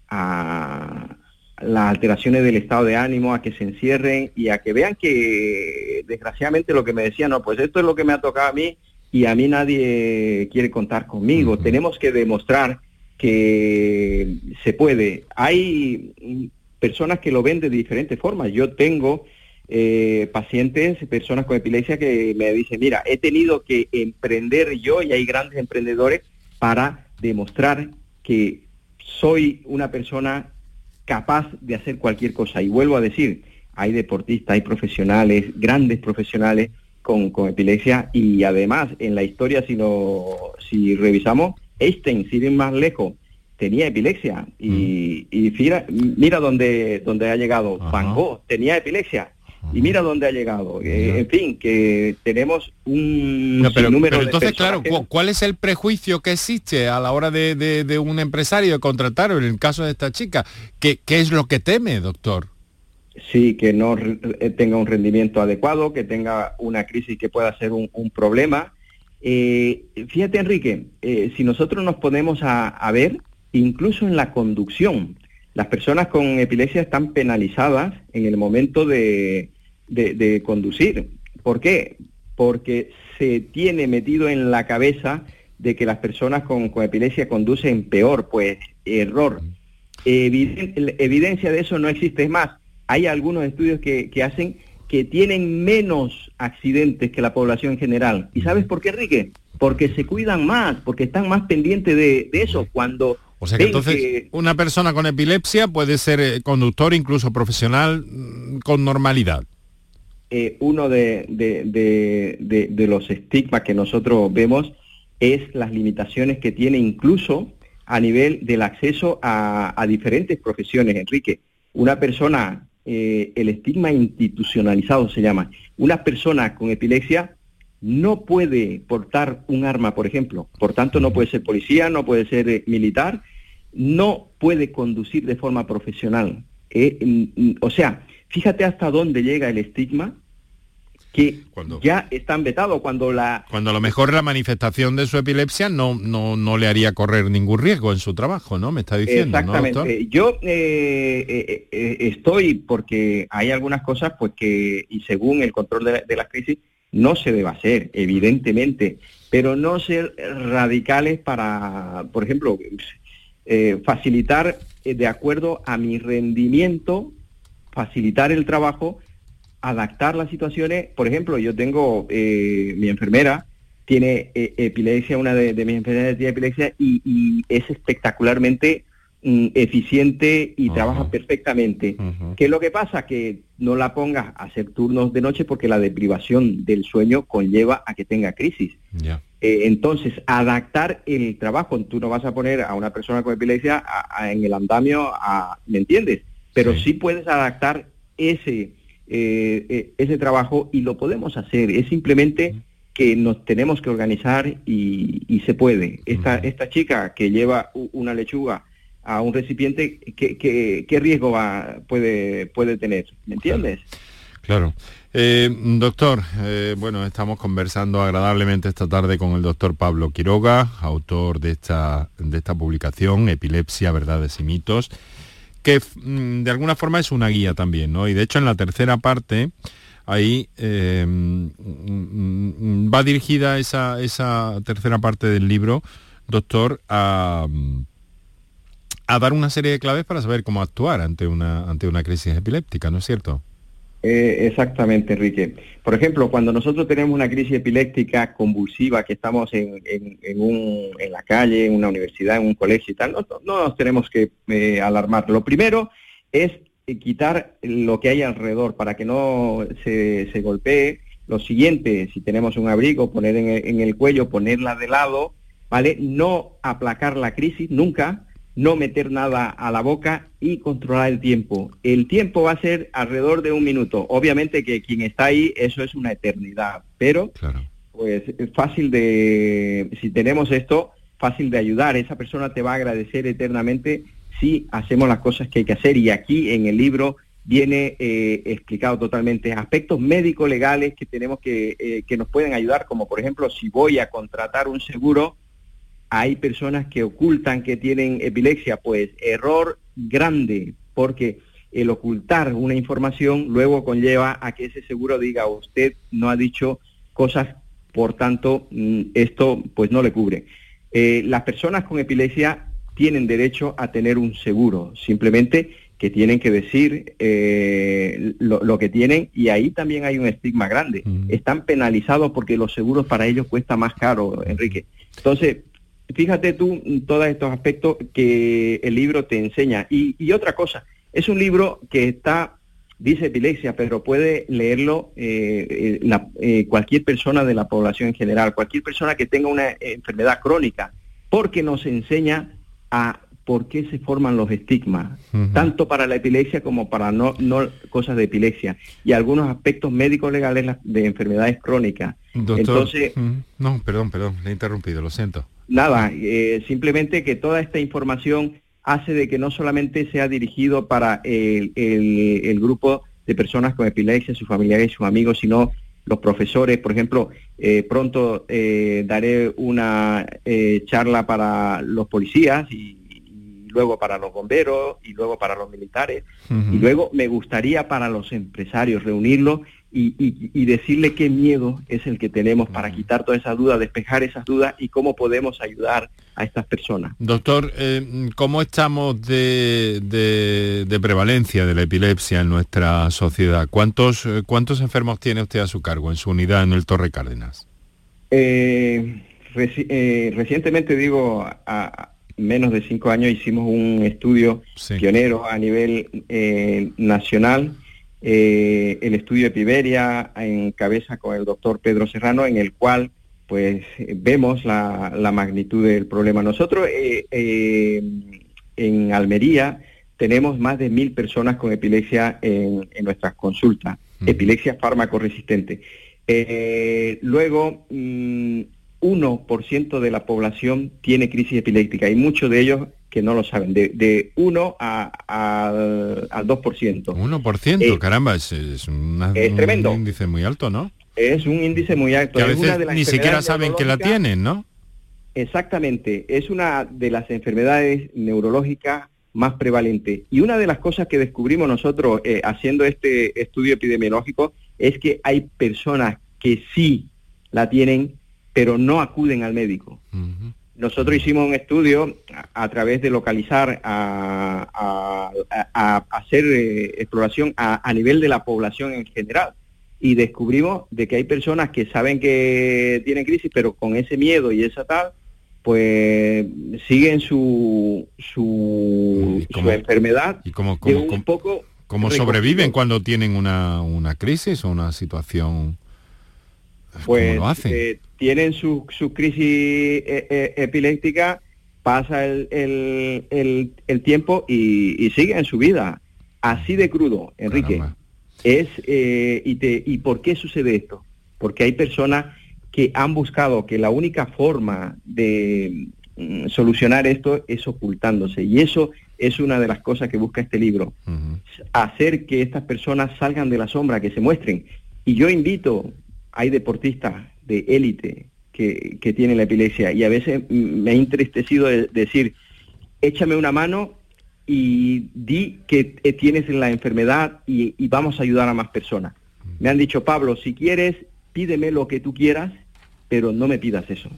Speaker 9: a las alteraciones del estado de ánimo, a que se encierren y a que vean que desgraciadamente lo que me decían, no, pues esto es lo que me ha tocado a mí y a mí nadie quiere contar conmigo. Tenemos que demostrar que se puede. Hay personas que lo ven de diferentes formas. Yo tengo eh, pacientes, personas con epilepsia que me dicen, mira, he tenido que emprender yo y hay grandes emprendedores para demostrar que soy una persona capaz de hacer cualquier cosa. Y vuelvo a decir, hay deportistas, hay profesionales, grandes profesionales con, con epilepsia y además en la historia, si, lo, si revisamos, Einstein, sin ir más lejos, tenía epilepsia y, mira, mira dónde, dónde ha llegado. Van Gogh tenía epilepsia y mira dónde ha llegado. Eh, en fin, que tenemos un
Speaker 6: número pero entonces, claro, ¿cuál es el prejuicio que existe a la hora de, un empresario de contratar, en el caso de esta chica? ¿Qué, qué es lo que teme, doctor?
Speaker 9: Sí, que no eh, tenga un rendimiento adecuado, que tenga una crisis que pueda ser un, un problema eh, fíjate, Enrique, eh, si nosotros nos ponemos a, ver, incluso en la conducción, las personas con epilepsia están penalizadas en el momento de, conducir. ¿Por qué? Porque se tiene metido en la cabeza de que las personas con, epilepsia conducen peor, pues error. evidencia de eso no existe. Más, hay algunos estudios que hacen que tienen menos accidentes que la población en general. ¿Y sabes por qué, Enrique? Porque se cuidan más, porque están más pendientes de, eso. Cuando
Speaker 6: o sea que entonces una persona con epilepsia puede ser eh, conductor, incluso profesional, mm, con normalidad.
Speaker 9: Eh, uno de, de, los estigmas que nosotros vemos es las limitaciones que tiene incluso a nivel del acceso a, a diferentes profesiones, Enrique. Una persona eh, el estigma institucionalizado se llama. Una persona con epilepsia no puede portar un arma, por ejemplo. Por tanto, no puede ser policía, no puede ser eh, militar, no puede conducir de forma profesional. Eh, mm, mm, o sea, fíjate hasta dónde llega el estigma que ya están vetados cuando la...
Speaker 6: Cuando a lo mejor la manifestación de su epilepsia no, no, no le haría correr ningún riesgo en su trabajo, ¿no? Me está diciendo,
Speaker 9: Exactamente. Yo eh, eh, eh, estoy porque hay algunas cosas pues que, y según el control de la, crisis, no se debe hacer, evidentemente, pero no ser radicales para, por ejemplo, facilitar de acuerdo a mi rendimiento, facilitar el trabajo adaptar las situaciones. Por ejemplo, yo tengo, eh, mi enfermera tiene eh, epilepsia, una de, mis enfermeras tiene epilepsia y, es espectacularmente mm, eficiente y trabaja perfectamente. ¿Qué es lo que pasa? Que no la pongas a hacer turnos de noche porque la deprivación del sueño conlleva a que tenga crisis. Eh, entonces, adaptar el trabajo, tú no vas a poner a una persona con epilepsia en el andamio, a, ¿me entiendes? Pero sí puedes adaptar ese, eh, eh, ese trabajo y lo podemos hacer. Es simplemente que nos tenemos que organizar y, se puede. Esta, esta chica que lleva una lechuga a un recipiente, ¿qué, qué, riesgo va, puede, puede tener? ¿Me entiendes?
Speaker 6: Claro. Eh, doctor, eh, bueno, estamos conversando agradablemente esta tarde con el doctor Pablo Quiroga, autor de esta, de esta publicación, Epilepsia, Verdades y Mitos, que mm, de alguna forma es una guía también, ¿no? Y de hecho en la tercera parte, ahí eh, mm, va dirigida esa, esa tercera parte del libro, doctor, a a dar una serie de claves para saber cómo actuar ante una, ante una crisis epiléptica, ¿no es cierto?
Speaker 9: Eh, exactamente, Enrique. Por ejemplo, cuando nosotros tenemos una crisis epiléptica convulsiva, que estamos en, la calle, en una universidad, en un colegio y tal, no, nos tenemos que eh, alarmar. Lo primero es eh, quitar lo que hay alrededor para que no se, golpee. Lo siguiente, si tenemos un abrigo, poner en en el cuello, ponerla de lado, ¿vale? No aplacar la crisis nunca, no meter nada a la boca y controlar el tiempo. El tiempo va a ser alrededor de un minuto. Obviamente que quien está ahí, eso es una eternidad, pero pues fácil de, si tenemos esto, fácil de ayudar. Esa persona te va a agradecer eternamente si hacemos las cosas que hay que hacer. Y aquí en el libro viene eh, explicado totalmente aspectos médicos legales que tenemos que, eh, que nos pueden ayudar, como por ejemplo si voy a contratar un seguro, hay personas que ocultan que tienen epilepsia, pues error grande, porque el ocultar una información luego conlleva a que ese seguro diga usted no ha dicho cosas, por tanto mm, esto pues no le cubre. Eh, las personas con epilepsia tienen derecho a tener un seguro, simplemente que tienen que decir eh, lo, que tienen y ahí también hay un estigma grande. Mm. Están penalizados porque los seguros para ellos cuesta más caro, Enrique. Entonces, fíjate tú todos estos aspectos que el libro te enseña. Y, otra cosa, es un libro que está, dice epilepsia, pero puede leerlo eh, eh, eh, cualquier persona de la población en general, cualquier persona que tenga una enfermedad crónica, porque nos enseña a por qué se forman los estigmas, tanto para la epilepsia como para no, no cosas de epilepsia, y algunos aspectos médicos legales de enfermedades crónicas.
Speaker 6: Entonces, no, perdón, perdón, le he interrumpido, lo siento
Speaker 9: nada, eh, simplemente que toda esta información hace de que no solamente sea dirigido para el, grupo de personas con epilepsia, sus familiares y sus amigos, sino los profesores. Por ejemplo, eh, pronto eh, daré una charla para los policías y, luego para los bomberos y luego para los militares. Y luego me gustaría para los empresarios reunirlos y, decirle qué miedo es el que tenemos para quitar todas esas dudas, despejar esas dudas y cómo podemos ayudar a estas personas.
Speaker 6: Doctor, eh, ¿cómo estamos de, de, prevalencia de la epilepsia en nuestra sociedad? ¿Cuántos, eh, ¿Cuántos enfermos tiene usted a su cargo en su unidad en el Torre Cárdenas?
Speaker 9: Eh, recientemente, digo, a, menos de cinco años hicimos un estudio pionero a nivel nacional eh, el estudio Epiberia en cabeza con el doctor Pedro Serrano, en el cual pues vemos la, magnitud del problema. Nosotros eh, eh, en Almería tenemos más de mil personas con epilepsia en, nuestras consultas, epilepsia fármaco resistente. luego, mm, 1% de la población tiene crisis epiléptica y muchos de ellos que no lo saben, de, 1 a, al 2%.
Speaker 6: 1%, eh, caramba, es, es, tremendo. un índice muy alto, ¿no?
Speaker 9: Es un índice muy alto.
Speaker 6: Que a veces ni siquiera saben que la tienen, ¿no?
Speaker 9: Exactamente, es una de las enfermedades neurológicas más prevalentes. Y una de las cosas que descubrimos nosotros eh, haciendo este estudio epidemiológico es que hay personas que sí la tienen pero no acuden al médico. Nosotros hicimos un estudio a, través de localizar, a, hacer eh, exploración a, nivel de la población en general. Y descubrimos de que hay personas que saben que tienen crisis, pero con ese miedo y esa tal, pues siguen su, su, enfermedad
Speaker 6: y como, un poco ¿Cómo sobreviven cuando tienen una, una crisis o una situación
Speaker 9: pues eh, tienen su, su crisis eh, eh, epiléptica, pasa el, el, el, tiempo y, y siguen su vida. Así de crudo, Enrique. Es, eh, y, te, ¿Y por qué sucede esto? Porque hay personas que han buscado que la única forma de mm, solucionar esto es ocultándose. Y eso es una de las cosas que busca este libro. Hacer que estas personas salgan de la sombra, que se muestren. Y yo invito, hay deportistas de élite que, que tienen la epilepsia y a veces me ha entristecido de decir, échame una mano y di que tienes la enfermedad y, vamos a ayudar a más personas. Me han dicho, Pablo, si quieres, pídeme lo que tú quieras, pero no me pidas eso.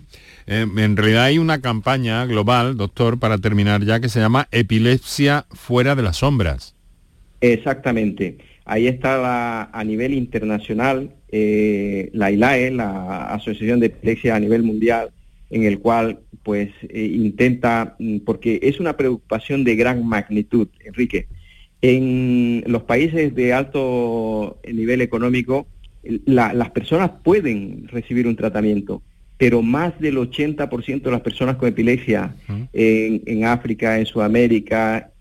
Speaker 6: Eh, en realidad hay una campaña global, doctor, para terminar ya, que se llama Epilepsia fuera de las sombras.
Speaker 9: Exactamente. Ahí está a nivel internacional eh, la ILAE, la Asociación de Epilepsia a nivel mundial, en el cual pues eh, intenta, mm, porque es una preocupación de gran magnitud, Enrique. En los países de alto nivel económico, las personas pueden recibir un tratamiento, pero más del 80% de las personas con epilepsia en, en, África, en Sudamérica,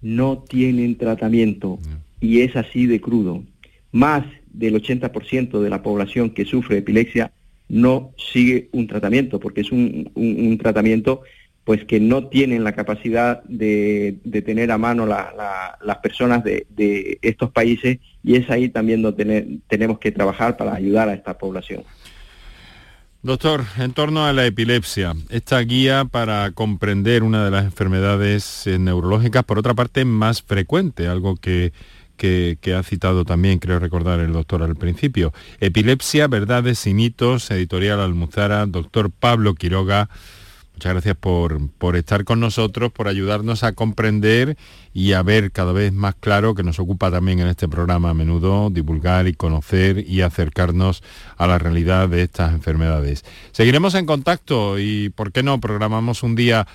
Speaker 9: no tienen tratamiento. Y es así de crudo. Más del 80% de la población que sufre epilepsia no sigue un tratamiento, porque es un, tratamiento pues que no tienen la capacidad de, tener a mano las personas de, estos países y es ahí también donde tenemos que trabajar para ayudar a esta población.
Speaker 6: Doctor, en torno a la epilepsia, esta guía para comprender una de las enfermedades neurológicas, por otra parte, más frecuente, algo que que, ha citado también, creo recordar el doctor al principio. Epilepsia, verdades y mitos, editorial Almuzara, doctor Pablo Quiroga. Muchas gracias por, por, estar con nosotros, por ayudarnos a comprender y a ver cada vez más claro, que nos ocupa también en este programa a menudo, divulgar y conocer y acercarnos a la realidad de estas enfermedades. Seguiremos en contacto y, ¿por qué no?, programamos un día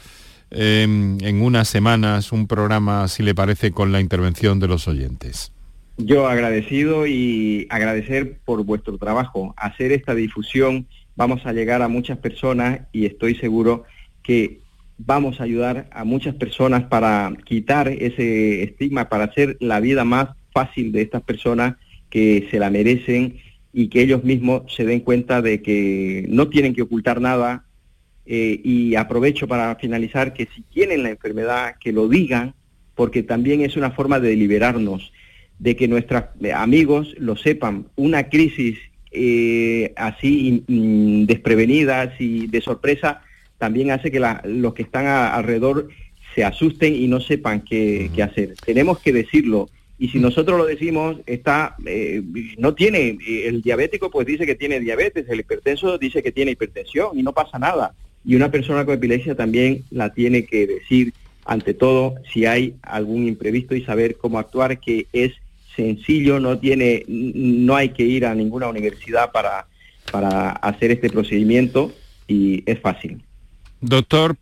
Speaker 6: en unas semanas un programa, si le parece, con la intervención de los oyentes.
Speaker 9: Yo agradecido y agradecer por vuestro trabajo. Hacer esta difusión vamos a llegar a muchas personas y estoy seguro que vamos a ayudar a muchas personas para quitar ese estigma, para hacer la vida más fácil de estas personas que se la merecen y que ellos mismos se den cuenta de que no tienen que ocultar nada, eh, y aprovecho para finalizar que si tienen la enfermedad, que lo digan, porque también es una forma de liberarnos, de que nuestros eh, amigos lo sepan. Una crisis eh, así desprevenidas y de sorpresa también hace que los que están alrededor se asusten y no sepan qué, hacer. Tenemos que decirlo. Y si nosotros lo decimos, está, no tiene, el diabético pues dice que tiene diabetes, el hipertenso dice que tiene hipertensión y no pasa nada y una persona con epilepsia también la tiene que decir ante todo si hay algún imprevisto y saber cómo actuar, que es sencillo, no tiene, no hay que ir a ninguna universidad para, para hacer este procedimiento y es fácil.
Speaker 6: Doctor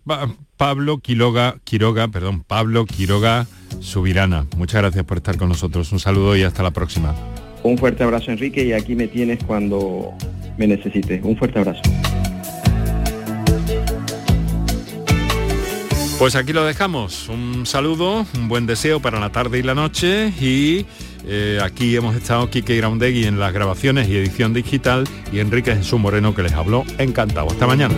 Speaker 6: Pablo Quiroga, Quiroga, perdón, Pablo Quiroga Subirana, muchas gracias por estar con nosotros. Un saludo y hasta la próxima.
Speaker 9: Un fuerte abrazo Enrique y aquí me tienes cuando me necesites. Un fuerte abrazo.
Speaker 6: Pues aquí lo dejamos. Un saludo, un buen deseo para la tarde y la noche y eh, aquí hemos estado Kike Graundegui en las grabaciones y edición digital y Enrique Jesús Moreno que les habló. Encantado. Hasta mañana.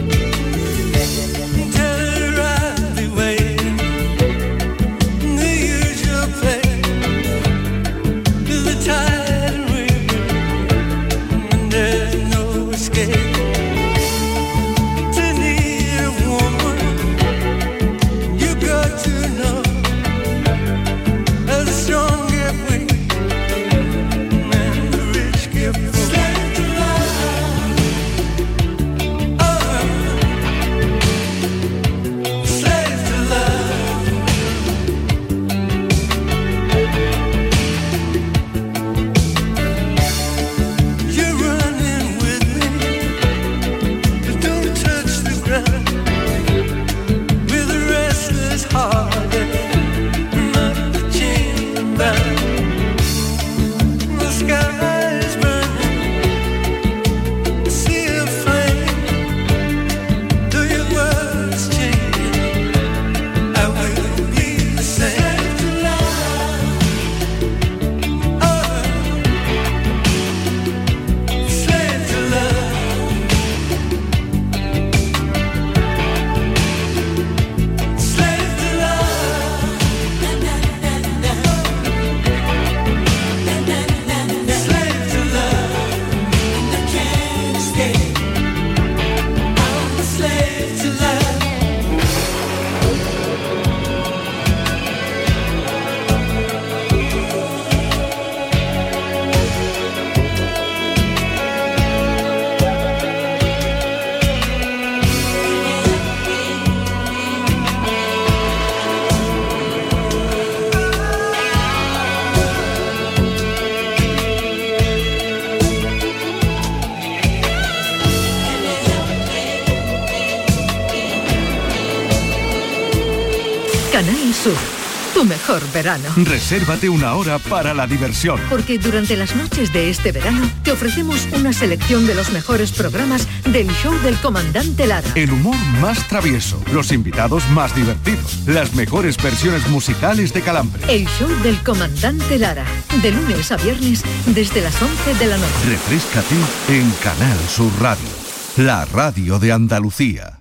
Speaker 7: Verano.
Speaker 3: Resérvate una hora para la diversión.
Speaker 7: Porque durante las noches de este verano te ofrecemos una selección de los mejores programas del show del comandante Lara.
Speaker 3: El humor más travieso, los invitados más divertidos, las mejores versiones musicales de Calambre.
Speaker 7: El show del comandante Lara, de lunes a viernes desde las 11 de la noche.
Speaker 3: Refrescate en Canal Sur Radio, la radio de Andalucía.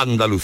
Speaker 10: Andalucía.